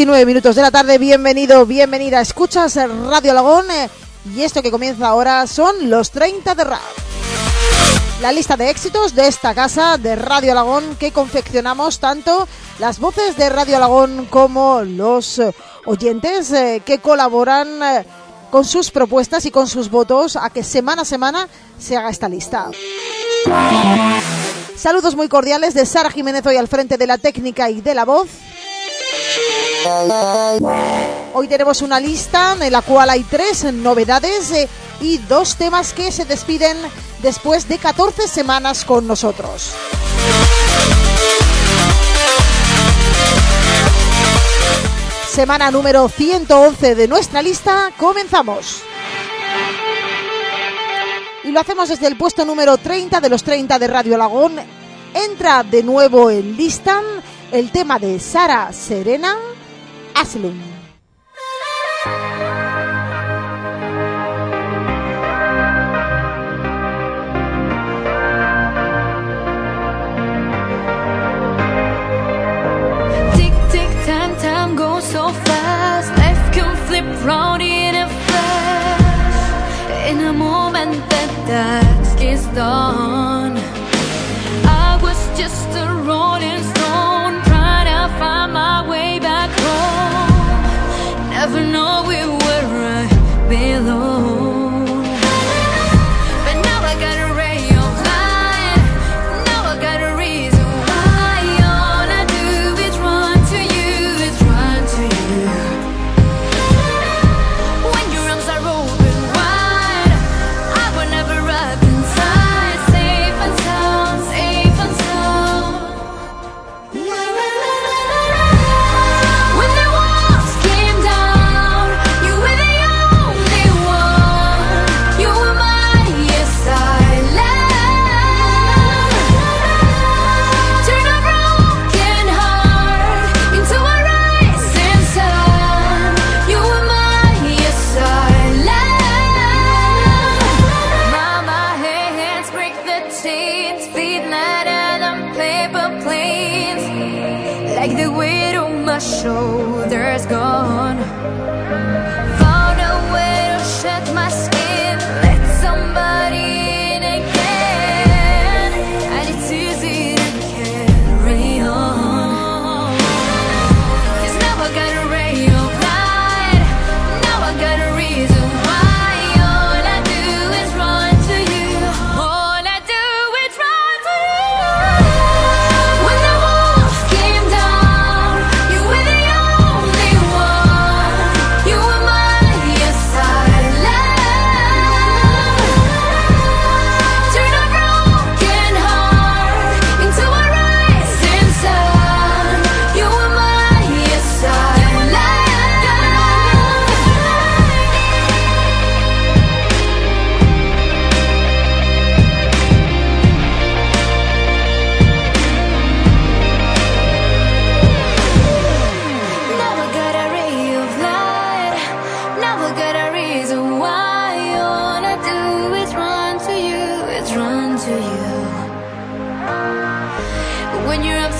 y 9 minutos de la tarde, bienvenido, bienvenida. Escuchas Radio Lagón eh, y esto que comienza ahora son los 30 de rap. La lista de éxitos de esta casa de Radio Alagón que confeccionamos tanto las voces de Radio Alagón como los eh, oyentes eh, que colaboran con sus propuestas y con sus votos a que semana a semana se haga esta lista. Saludos muy cordiales de Sara Jiménez hoy al frente de la técnica y de la voz. Hoy tenemos una lista en la cual hay tres novedades eh, y dos temas que se despiden después de 14 semanas con nosotros. Semana número 111 de nuestra lista, comenzamos. Y lo hacemos desde el puesto número 30 de los 30 de Radio Lagón. Entra de nuevo en lista el tema de Sara Serena Asylum. Tick, tick, time, time goes so fast. Life can flip round in a flash. In a moment that dusk is done. I was just a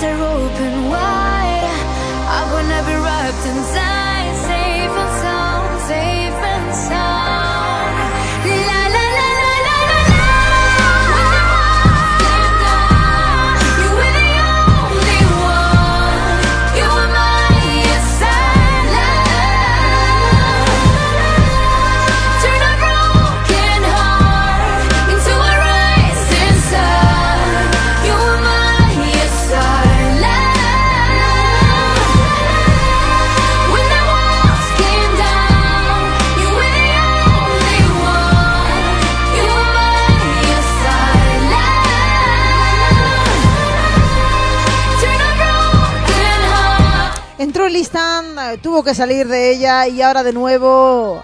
Arms are open wide, I wanna be wrapped inside, tuvo que salir de ella y ahora de nuevo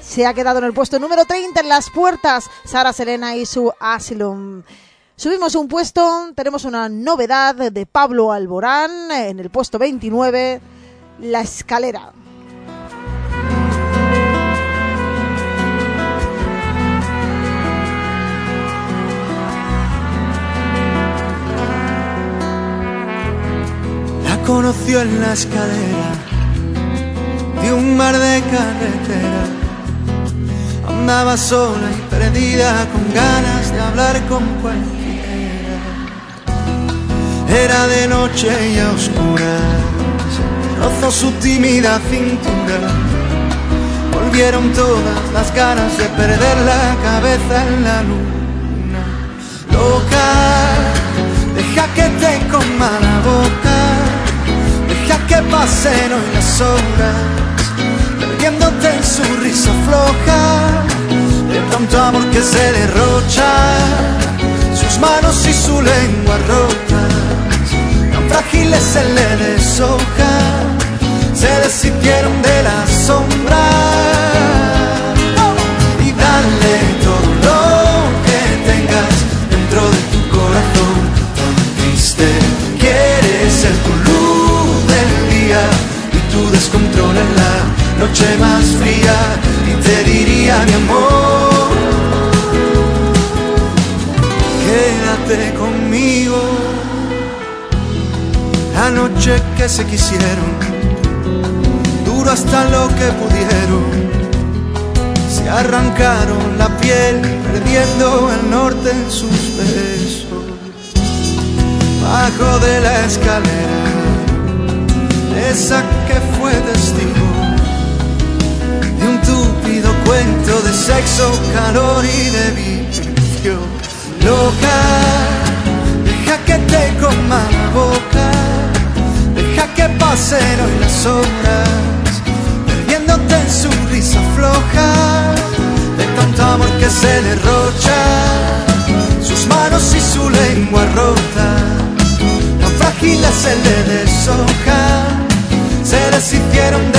se ha quedado en el puesto número 30 en las puertas. Sara Serena y su Asylum. Subimos un puesto, tenemos una novedad de Pablo Alborán en el puesto 29, La Escalera. La conoció en la escalera de un mar de carretera. Andaba sola y perdida con ganas de hablar con cualquiera. Era de noche y a oscuras, rozó su tímida cintura. Volvieron todas las ganas de perder la cabeza en la luna. Loca, deja que te coma la boca, deja que pasen hoy las horas, su risa floja, de tanto amor que se derrocha, sus manos y su lengua rotas, tan frágiles se le deshoja, se deshicieron de la sombra noche más fría. Y te diría mi amor, quédate conmigo. La noche que se quisieron, duro hasta lo que pudieron se arrancaron la piel perdiendo el norte en sus besos. Bajo de la escalera, esa que fue testigo de un túpido cuento de sexo, calor y de vicio. Loca, deja que te coma la boca, deja que pasen hoy las horas perdiéndote en su risa floja, de tanto amor que se derrocha, sus manos y su lengua rota, tan frágiles se le deshoja, se deshicieron de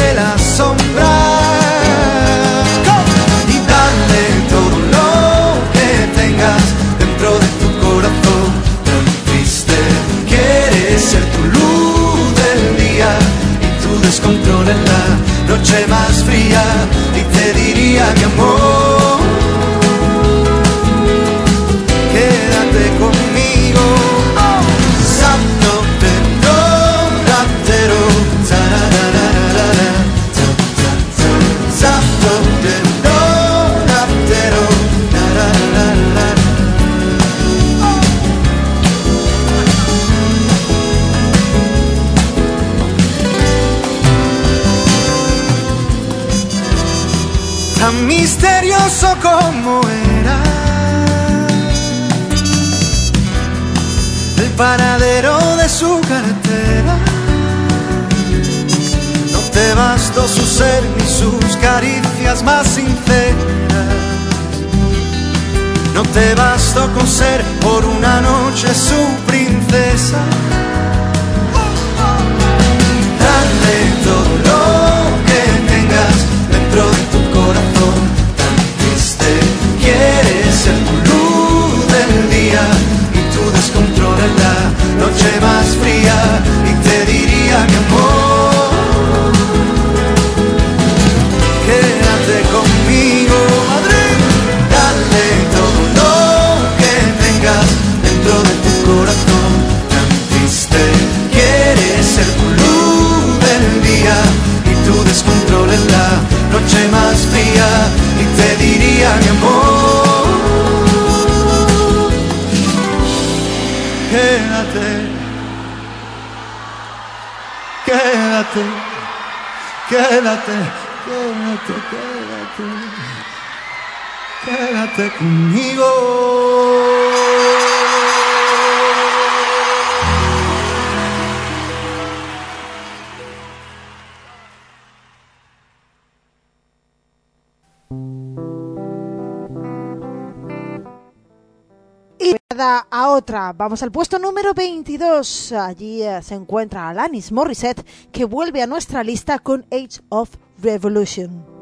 ser ni sus caricias más sinceras. No te bastó con ser por una noche su princesa. Dale todo lo que tengas dentro de tu corazón tan triste. Quieres tu luz del día y tu descontrol en la noche más fría. Y te diría mi amor, quédate, quédate, quédate, quédate conmigo. A otra. Vamos al puesto número 22. Allí eh, se encuentra Alanis Morissette, que vuelve a nuestra lista con Age of Revolution.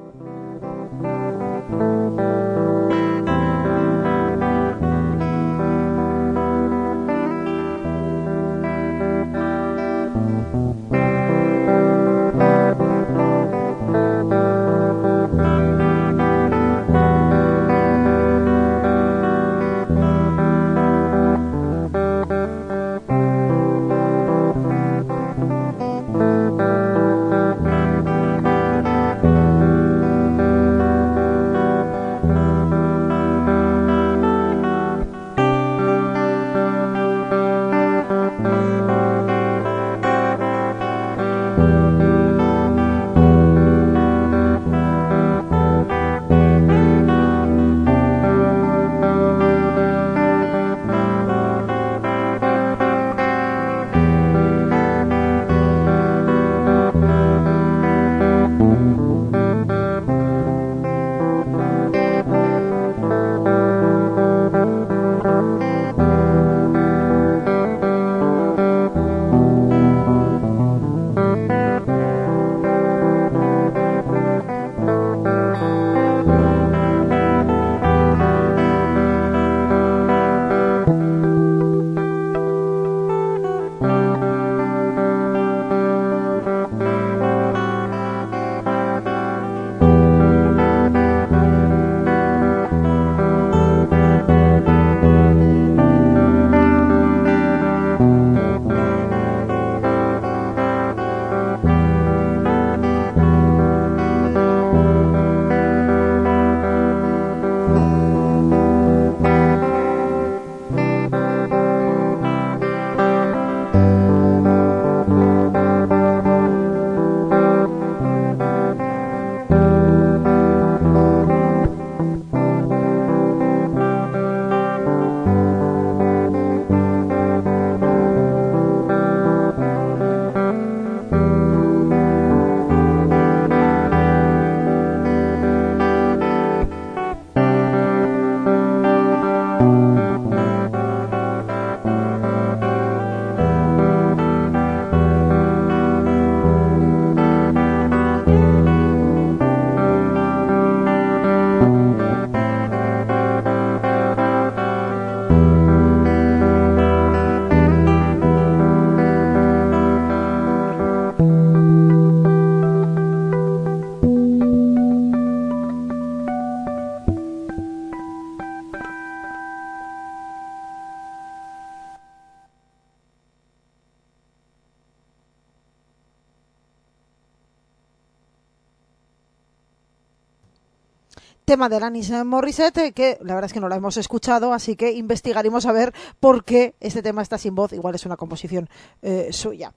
Tema de Alanis Morissette, que la verdad es que no lo hemos escuchado, así que investigaremos a ver por qué este tema está sin voz. Igual es una composición eh, suya.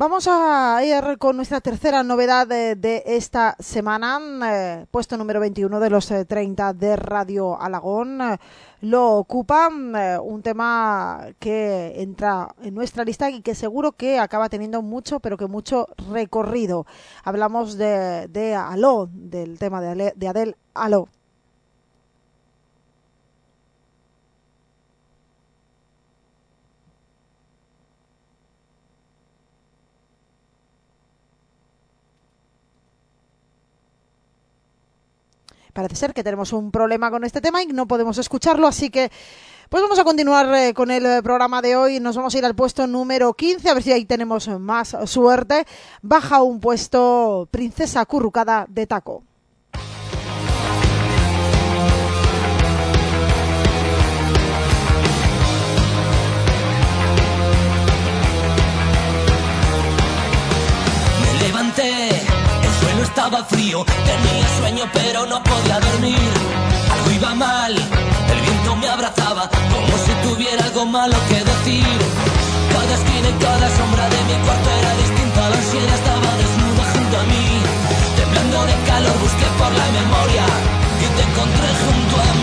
Vamos a ir con nuestra tercera novedad de, esta semana, eh, puesto número 21 de los 30 eh, de Radio Alagón. lo ocupa un tema que entra en nuestra lista y que seguro que acaba teniendo mucho, pero que mucho recorrido. Hablamos de, de Aló, del tema de, de Adele Aló. Parece ser que tenemos un problema con este tema y no podemos escucharlo, así que pues vamos a continuar eh, con el eh, programa de hoy. Nos vamos a ir al puesto número 15, a ver si ahí tenemos más suerte. Baja un puesto Princesa Currucada de Taco. Estaba frío, tenía sueño pero no podía dormir. Algo iba mal, el viento me abrazaba como si tuviera algo malo que decir. Cada esquina y cada sombra de mi cuarto era distinta, la ansiedad estaba desnuda junto a mí. Temblando de calor busqué por la memoria y te encontré junto a mí.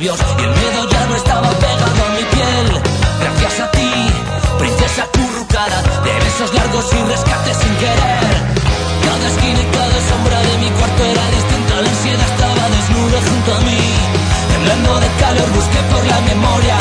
Y el miedo ya no estaba pegado a mi piel. Gracias a ti, princesa currucada, de besos largos y rescate sin querer. Cada esquina y cada sombra de mi cuarto era distinta, la ansiedad estaba desnuda junto a mí. Temblando de calor busqué por la memoria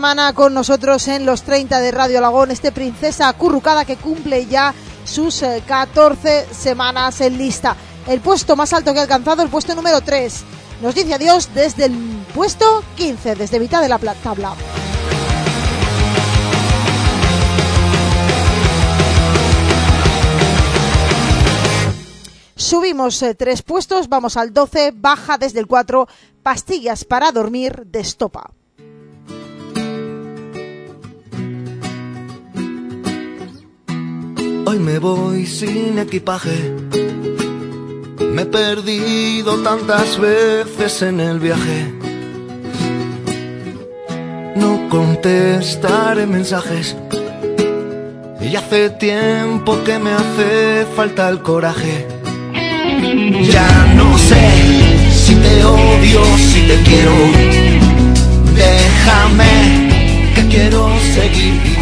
semana con nosotros en los 30 de Radio Alagón, este princesa acurrucada que cumple ya sus eh, 14 semanas en lista. El puesto más alto que ha alcanzado, el puesto número 3. Nos dice adiós desde el puesto 15, desde mitad de la tabla. Subimos eh, tres puestos, vamos al 12, baja desde el 4, pastillas para dormir de estopa. Hoy me voy sin equipaje. Me he perdido tantas veces en el viaje. No contestaré mensajes. Y hace tiempo que me hace falta el coraje. Ya no sé si te odio, si te quiero. Déjame que quiero seguir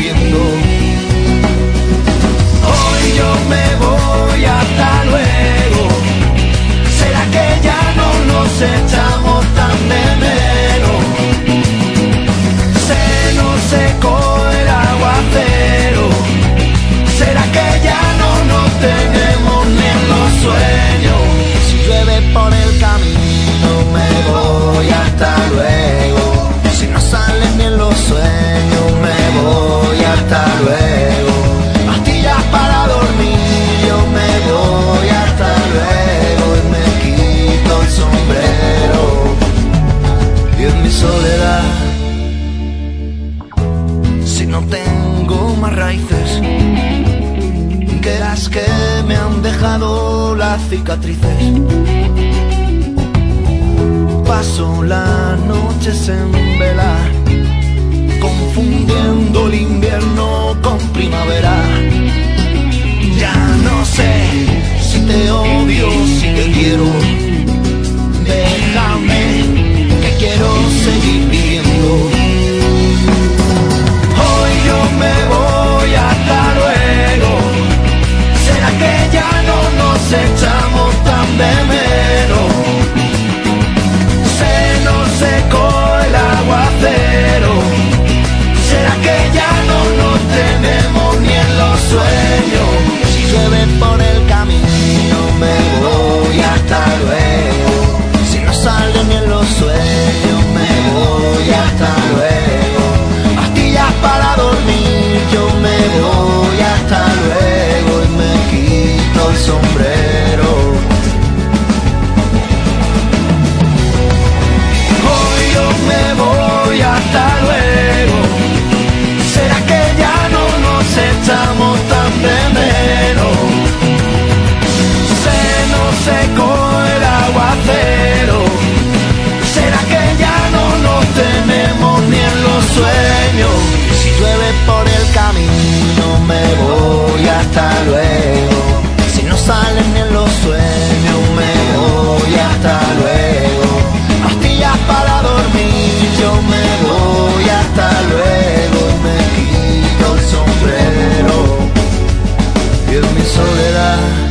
yo me voy hasta luego. ¿Será que ya no nos echamos tan de menos? Se nos secó el aguacero. ¿Será que ya no nos tenemos ni en los sueños? Si llueve por el camino me voy hasta luego. Si no salen ni en los sueños soledad, si no tengo más raíces que las que me han dejado las cicatrices. Paso las noches en vela, confundiendo el invierno con primavera. Ya no sé si te odio, si te quiero. Sueños luego, pastillas para dormir, yo me voy hasta luego y me quito el sombrero y en mi soledad.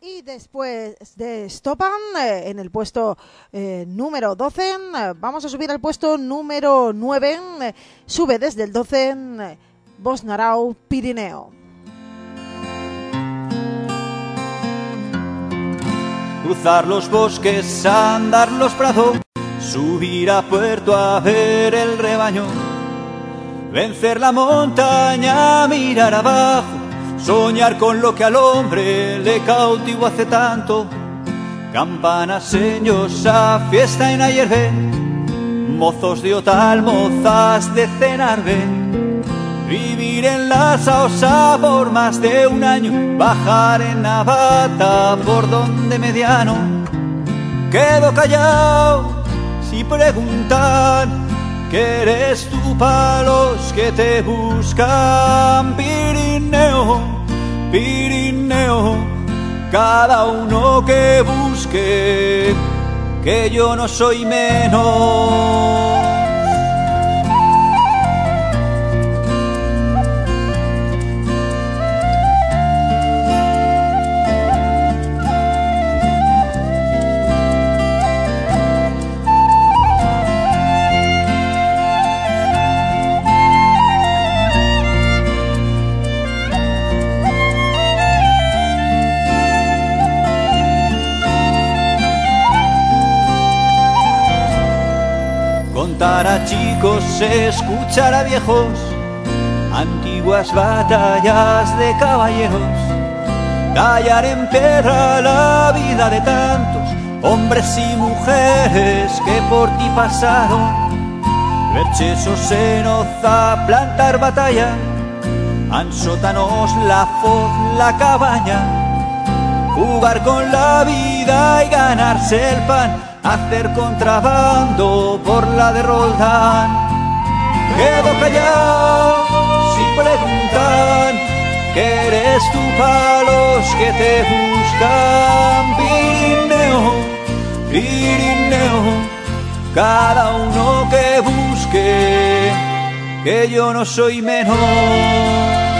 Y Después de Stopan, eh, en el puesto eh, número 12, eh, vamos a subir al puesto número 9. Eh, sube desde el 12. Bosnarau, Pirineo. Cruzar los bosques, andar los prados, subir a puerto a ver el rebaño, vencer la montaña, mirar abajo, soñar con lo que al hombre le cautivó hace tanto. Campanas, señosa, fiesta en Ayerbe, mozos de Otal, mozas de Cenarbe. Vivir en la Saosa por más de un año, bajar en Navata por donde mediano. Quedo callado si preguntan que eres tú para los que te buscan. Pirineo, Pirineo, cada uno que busque, que yo no soy menos. A chicos, escuchar a viejos, antiguas batallas de caballeros, tallar en piedra la vida de tantos hombres y mujeres que por ti pasaron, ver chesos en Oza, plantar batalla, ansótanos la foz, la cabaña, jugar con la vida y ganarse el pan, hacer contrabando por la de Roldán. Quedo callado si preguntan que eres tú para los que te buscan. Pirineo, Pirineo, cada uno que busque, que yo no soy menos.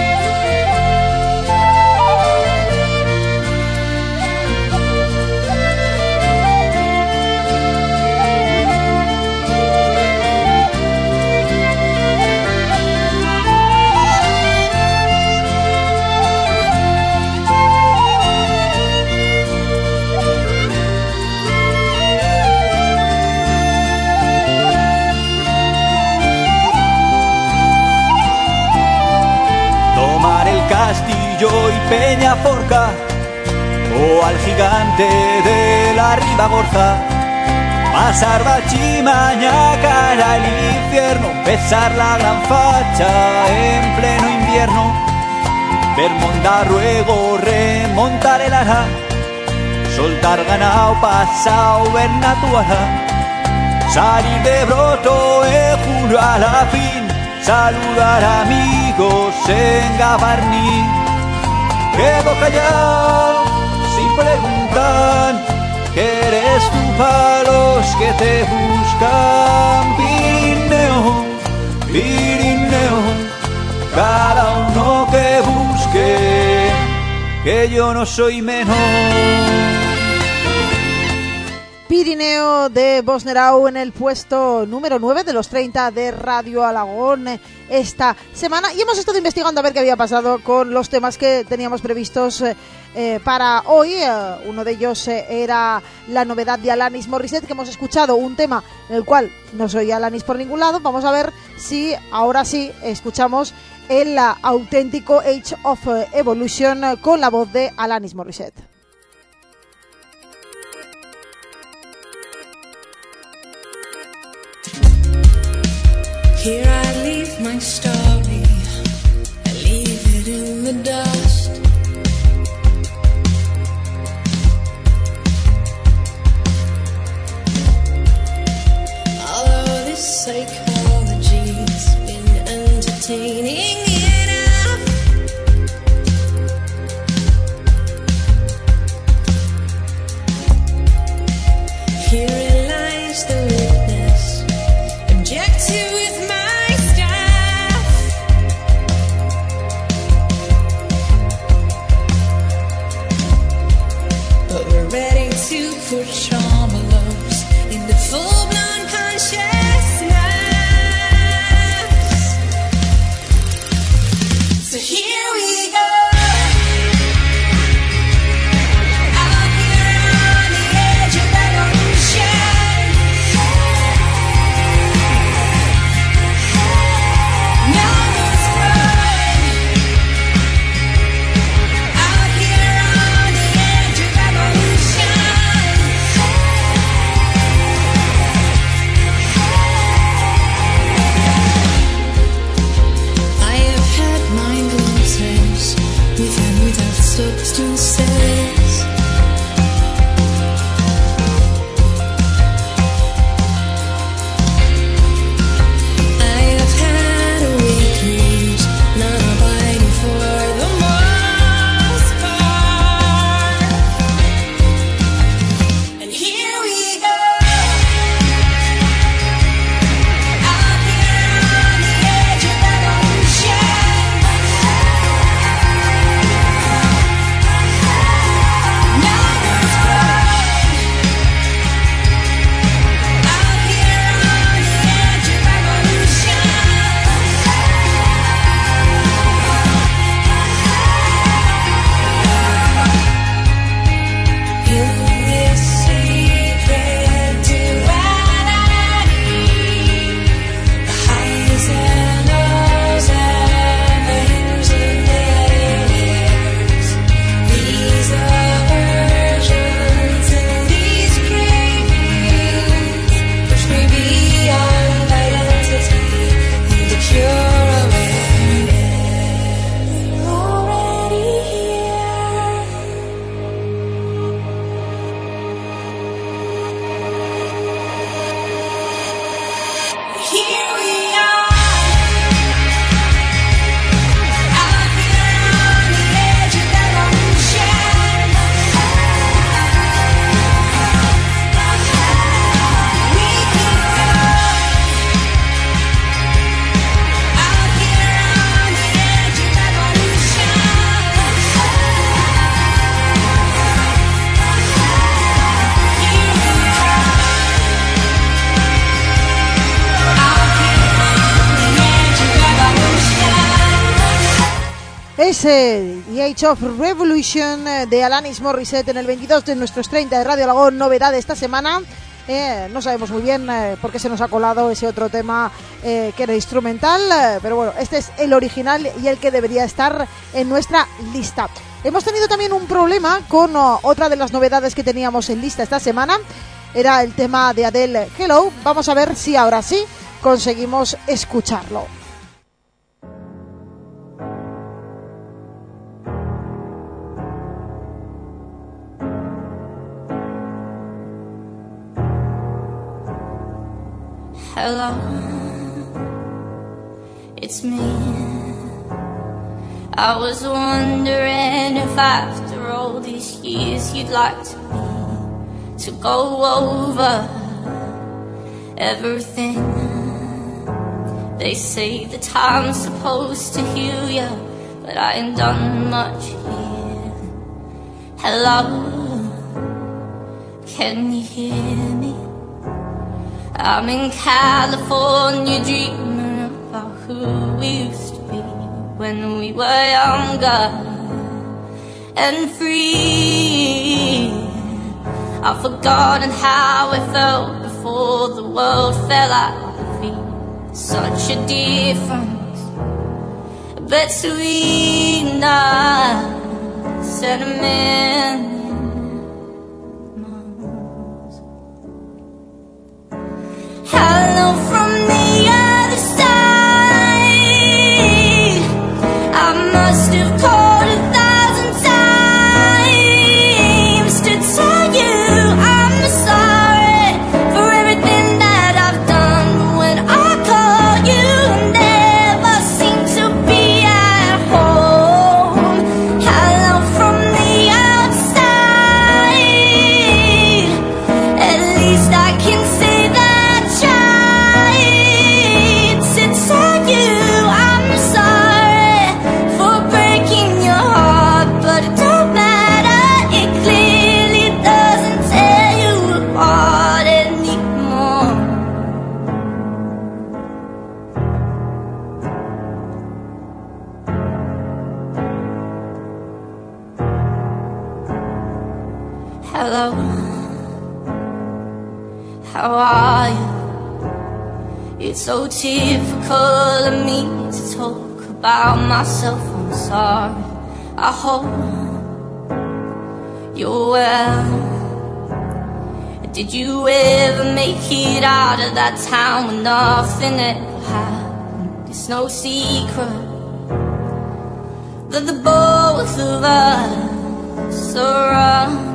Castillo y Peñaforca o al gigante de la Ribagorza. Pasar Bachimaña cara al infierno, besar la gran facha en pleno invierno. Ver Mondarruego, remontar el ara, soltar ganado, pasao, ver natuara. Salir de broto en julio a la fin, saludar amigos en Gabarní. Quedo callado si preguntan que eres tú para los que te buscan. Pirineo, Pirineo, cada uno que busque, que yo no soy menos. Pirineo de Bosnerau en el puesto número 9 de los 30 de Radio Alagón esta semana. Y hemos estado investigando a ver qué había pasado con los temas que teníamos previstos eh, eh, para hoy. Eh, uno de ellos era la novedad de Alanis Morissette, que hemos escuchado un tema en el cual no soy Alanis por ningún lado. Vamos a ver si ahora sí escuchamos el auténtico Age of Evolution con la voz de Alanis Morissette. Here I leave my story, I leave it in the dust. This psychology's been entertaining to show. Of Revolution eh, de Alanis Morissette en el 22 de nuestros 30 de Radio Alagón, novedad esta semana. Eh, no sabemos muy bien eh, por qué se nos ha colado ese otro tema eh, que era instrumental, pero bueno, este es el original y el que debería estar en nuestra lista. Hemos tenido también un problema con oh, otra de las novedades que teníamos en lista esta semana, era el tema de Adele Hello. Vamos a ver si ahora sí conseguimos escucharlo. Hello, it's me. I was wondering if after all these years you'd like to to go over everything. They say the time's supposed to heal you, but I ain't done much here. Hello, can you hear? I'm in California dreaming about who we used to be when we were younger and free. I've forgotten how it felt before the world fell at our feet. Such a difference between us and a Hello from myself. I'm sorry. I hope you're well. Did you ever make it out of that town with nothing ever happened? It's no secret that the both of us are running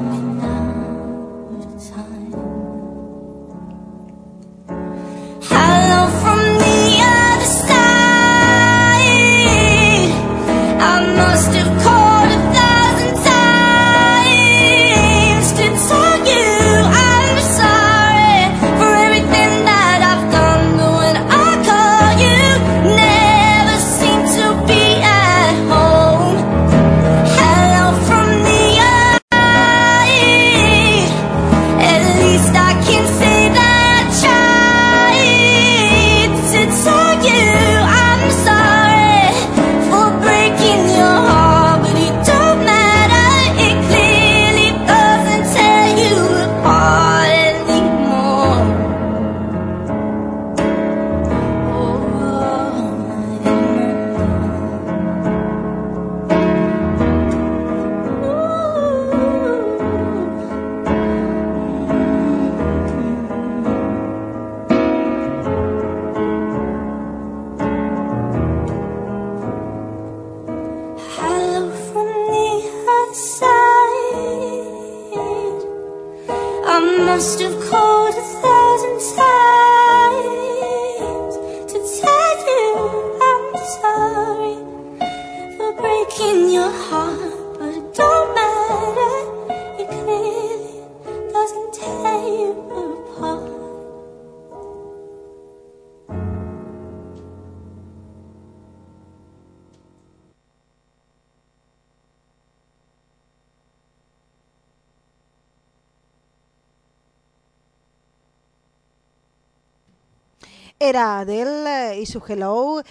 su Hello.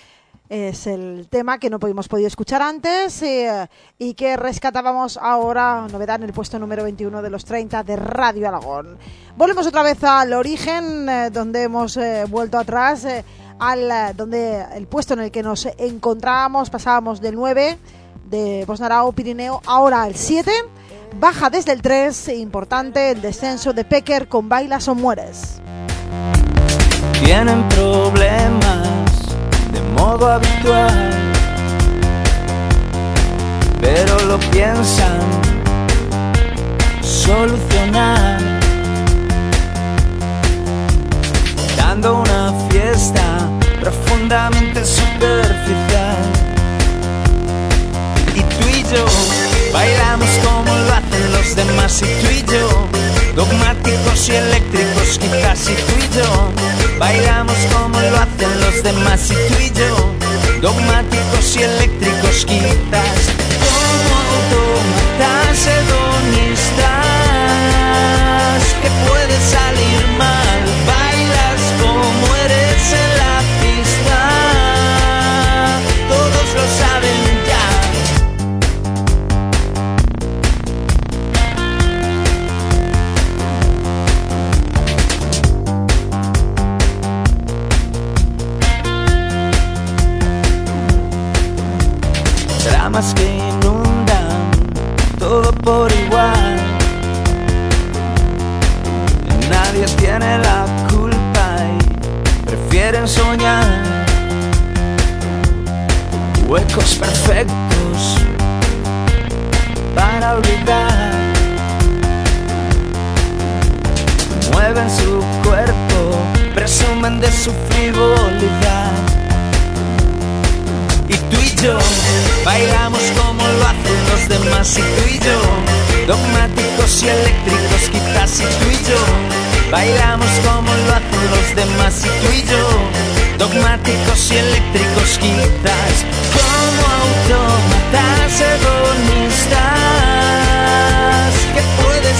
es el tema que no hemos podido escuchar antes eh, y que rescatábamos ahora, novedad en el puesto número 21 de los 30 de Radio Aragón. Volvemos otra vez al origen, eh, donde hemos eh, vuelto atrás, eh, al eh, donde el puesto en el que nos encontrábamos, pasábamos del 9 de Bosnarao Pirineo, ahora al 7, baja desde el 3, importante el descenso de Pecker con Bailas o Mueres. tienen problemas de modo habitual, pero lo piensan solucionar, dando una fiesta profundamente superficial. Y tú y yo bailamos como lo hacen los demás. Y tú y yo dogmáticos y eléctricos quizás y tú y yo bailamos como lo hacen los demás y tú y yo. Dogmáticos y eléctricos quizás. Como autómatas hedonistas que puede salir mal y prefieren soñar huecos perfectos para olvidar. Mueven su cuerpo, presumen de su frivolidad. Y tú y yo bailamos como lo hacen los demás y tú y yo dogmáticos y eléctricos quizás y tú y yo bailamos como lo hacen los demás y tú y yo dogmáticos y eléctricos quizás como autómatas hedonistas que puede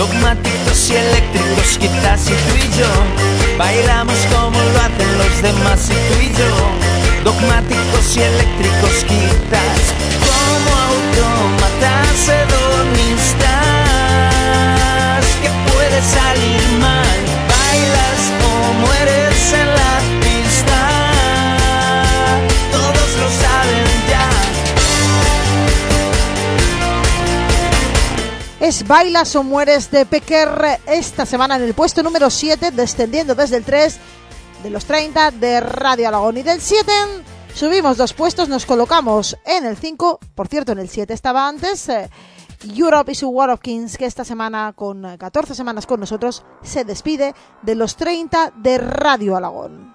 dogmáticos y eléctricos quizás y tú y yo bailamos como lo hacen los demás y tú y Es Bailas o Mueres de Pecker esta semana en el puesto número 7, descendiendo desde el 3 de los 30 de Radio Alagón. Y del 7 subimos dos puestos, nos colocamos en el 5, por cierto en el 7 estaba antes, eh, Europe y su War of Kings, que esta semana con eh, 14 semanas con nosotros se despide de los 30 de Radio Alagón.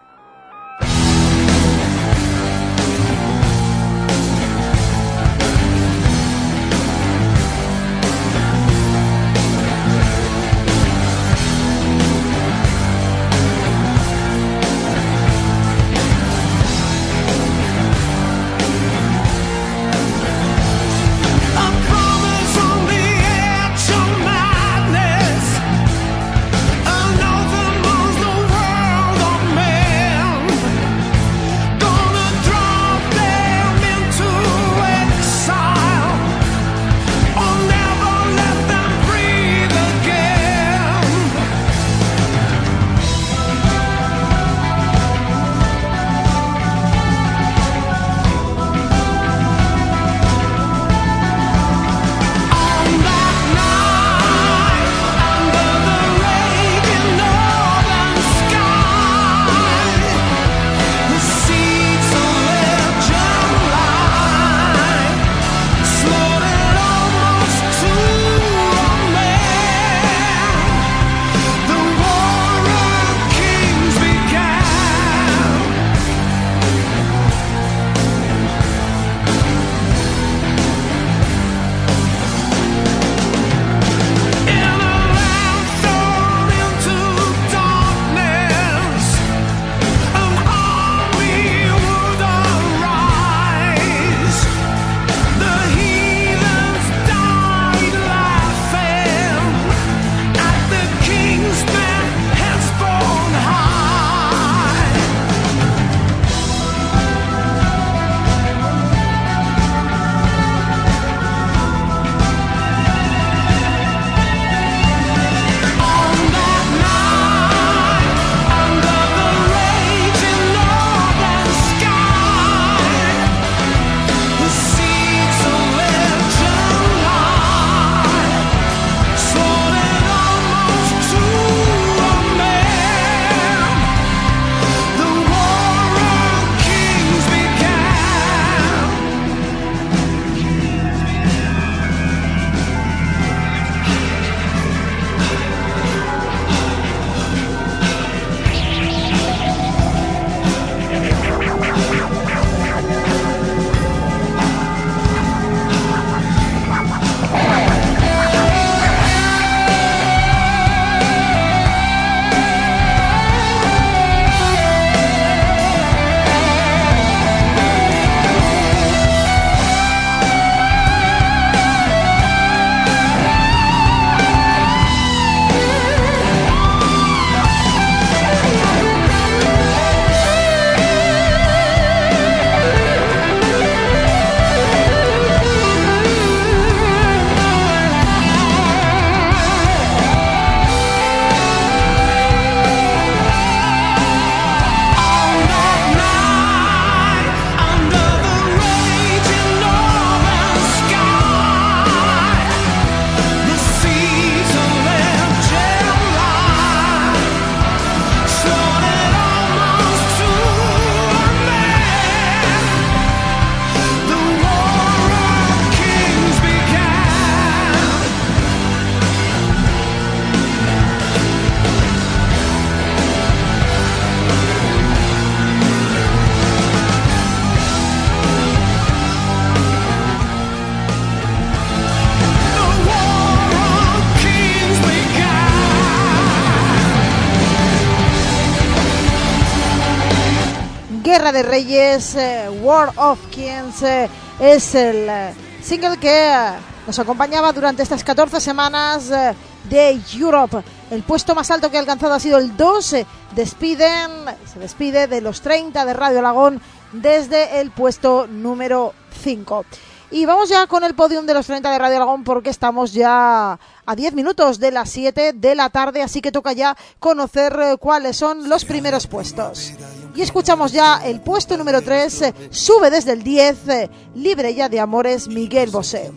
Guerra de Reyes, eh, War of Kings, eh, es el eh, single que eh, nos acompañaba durante estas 14 semanas eh, de Europe. El puesto más alto que ha alcanzado ha sido el 2. eh, despiden, se despide de los 30 de Radio Alagón desde el puesto número 5. Y vamos ya con el podium de los 30 de Radio Alagón porque estamos ya a 10 minutos de las 7 de la tarde, así que toca ya conocer cuáles son los primeros puestos. Y escuchamos ya el puesto número 3, sube desde el 10, eh, libre ya de amores, Miguel Bosé.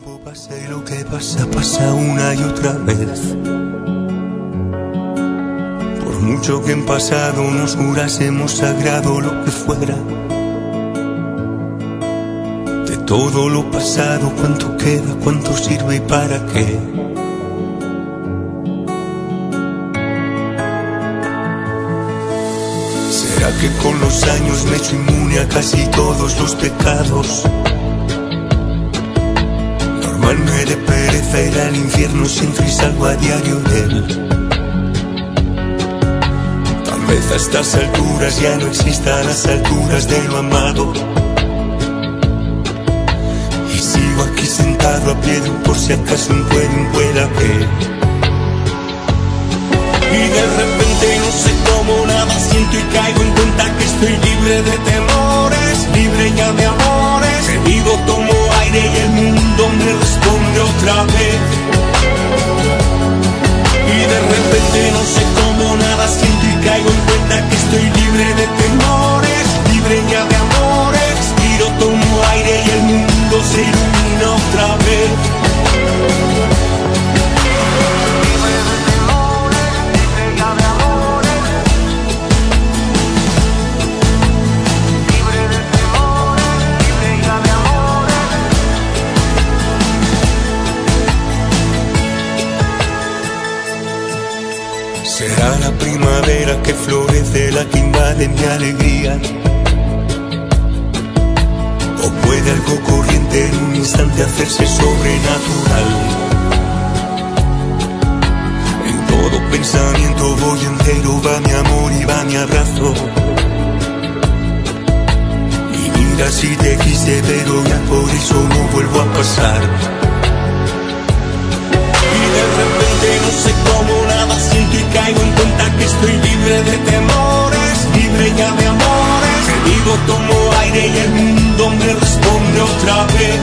Lo que pasa, pasa una y otra vez. Por mucho que en pasado nos jurásemos sagrado lo que fuera. De todo lo pasado, cuánto queda, cuánto sirve y para qué. ¿Será que con los años me he hecho inmune a casi todos los pecados? Normal me de pereza ir al infierno siempre y salgo a diario de él. Tal vez a estas alturas ya no existan las alturas de lo amado. Y sigo aquí sentado a pie de por si acaso un puede, un pueda que. Y de repente no sé cómo nada siento y caigo en cuenta que estoy libre de temores, libre ya de amores. Vivo como aire y el mundo me responde otra vez. Y de repente no sé cómo nada siento y caigo en cuenta que estoy libre de temores, libre ya de amores. Respiro, tomo aire y el mundo se primavera que florece la que invade mi alegría. O puede algo corriente en un instante hacerse sobrenatural. En todo pensamiento voy entero, va mi amor y va mi abrazo. Y mira si te quise, pero ya por eso no vuelvo a pasar. Caigo en cuenta que estoy libre de temores, libre ya de amores. Que vivo, tomo aire y el mundo me responde otra vez.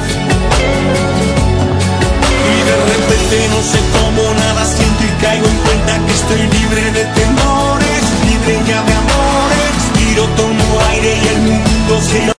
Y de repente no sé cómo nada siento y caigo en cuenta que estoy libre de temores, libre ya de amores. Respiro, tomo aire y el mundo se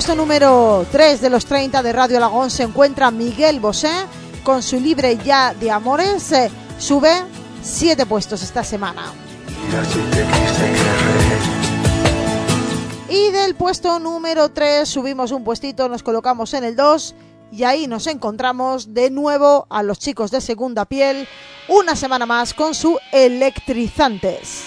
puesto número 3 de los 30 de Radio Alagón se encuentra Miguel Bosé con su libre ya de amores. eh, sube 7 puestos esta semana. Y del puesto número 3 subimos un puestito, nos colocamos en el 2 y ahí nos encontramos de nuevo a los chicos de segunda piel una semana más con su electrizantes.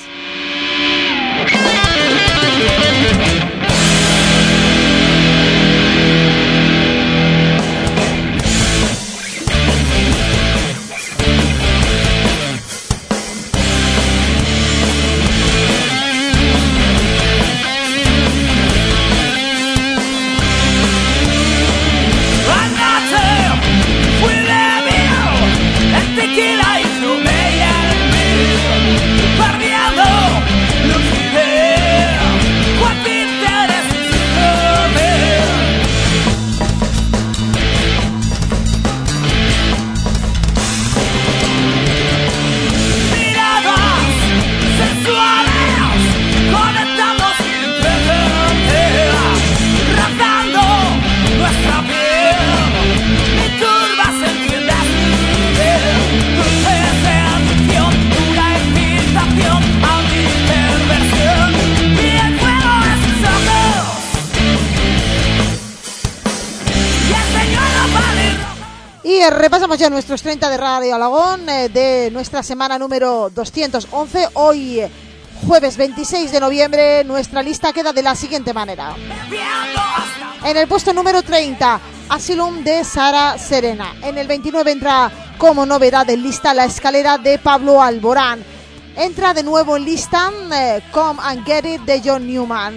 Repasamos ya nuestros 30 de Radio Alagón eh, de nuestra semana número 211. Hoy, eh, jueves 26 de noviembre, nuestra lista queda de la siguiente manera. En el puesto número 30, Asylum de Sara Serena. En el 29 entra como novedad en lista la escalera de Pablo Alborán. Entra de nuevo en lista eh, Come and Get It de John Newman.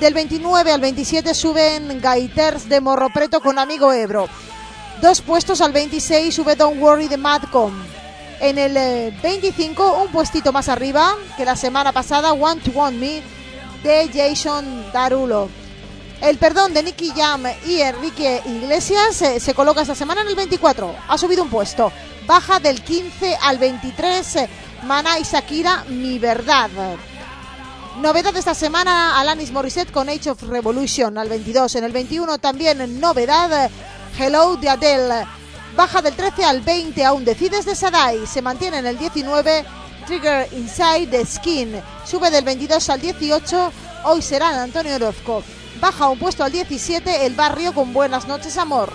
Del 29 al 27 suben Gaiters de Morro Preto con Amigo Ebro. Dos puestos al 26 sube Don't Worry de Madcom. En el eh, 25, un puestito más arriba que la semana pasada, Want to Want Me de Jason Darulo. El perdón de Nicky Jam y Enrique Iglesias eh, se coloca esta semana en el 24. Ha subido un puesto. Baja del 15 al 23. eh, Mana y Shakira, Mi Verdad. Novedad de esta semana, Alanis Morissette con Age of Revolution al 22. En el 21 también novedad, Hello de Adele. Baja del 13 al 20, aún decides de Sadai. Se mantiene en el 19, Trigger Inside the Skin. Sube del 22 al 18, hoy será Antonio Orozco. Baja un puesto al 17, El Barrio con Buenas noches Amor.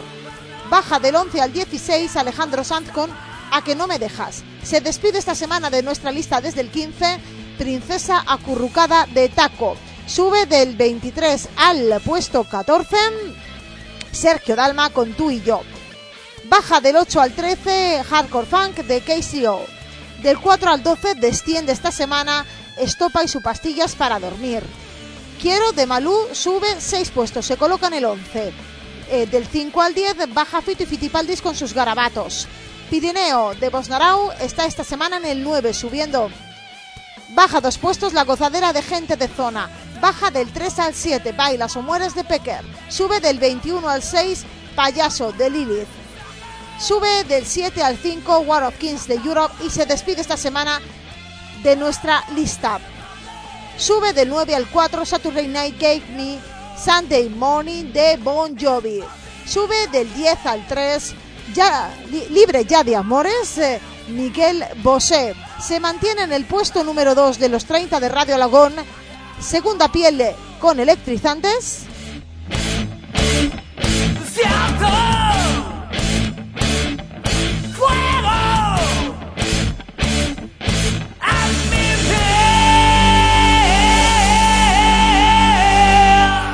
Baja del 11 al 16, Alejandro Sanz con A que no me dejas. Se despide esta semana de nuestra lista desde el 15, Princesa acurrucada de Taco. Sube del 23 al puesto 14, Sergio Dalma con Tú y yo. Baja del 8 al 13, Hardcore Funk de KCO. Del 4 al 12 desciende esta semana Estopa y su pastillas para dormir. Quiero de Malú sube 6 puestos, se coloca en el 11. Eh, del 5 al 10 baja Fito y Fitipaldis con sus garabatos. Pirineo de Bosnarau está esta semana en el 9 subiendo. Baja dos puestos la gozadera de gente de zona. Baja del 3 al 7 Bailas o mueres de Pecker. Sube del 21 al 6 Payaso de Lilith. Sube del 7 al 5 War of Kings de Europe y se despide esta semana de nuestra lista. Sube del 9 al 4 Saturday Night Gave Me Sunday Morning de Bon Jovi. Sube del 10 al 3 ya, li- Libre ya de Amores eh, Miguel Bosé. Se mantiene en el puesto número 2 de los 30 de Radio Alagón. Segunda piel con electrizantes.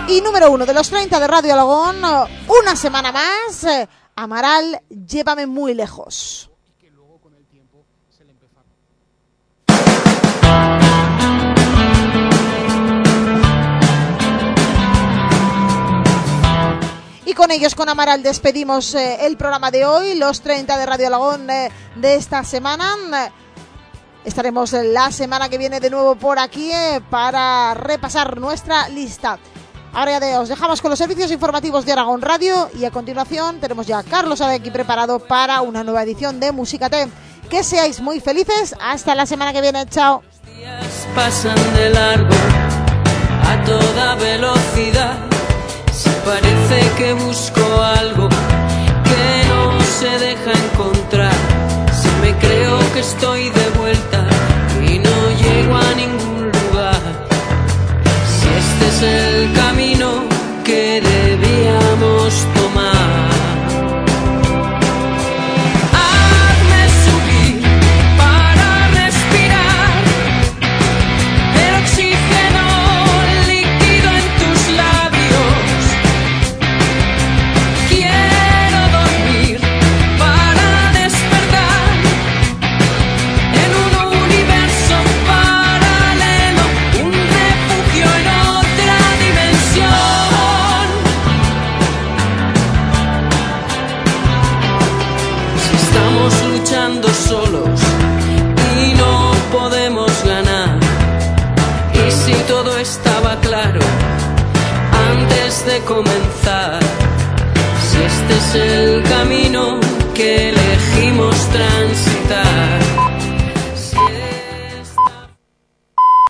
Y número uno de los 30 de Radio Alagón, una semana más, Amaral, llévame muy lejos. Y con ellos, con Amaral, despedimos eh, el programa de hoy, los 30 de Radio Alagón eh, de esta semana. Estaremos la semana que viene de nuevo por aquí eh, para repasar nuestra lista. Ahora ya os dejamos con los servicios informativos de Aragón Radio y a continuación tenemos ya a Carlos aquí preparado para una nueva edición de Música Que seáis muy felices. Hasta la semana que viene. Chao. días pasan de largo a toda velocidad. Parece que busco algo que no se deja encontrar, si me creo que estoy de vuelta y no llego a ningún lugar. Si este es el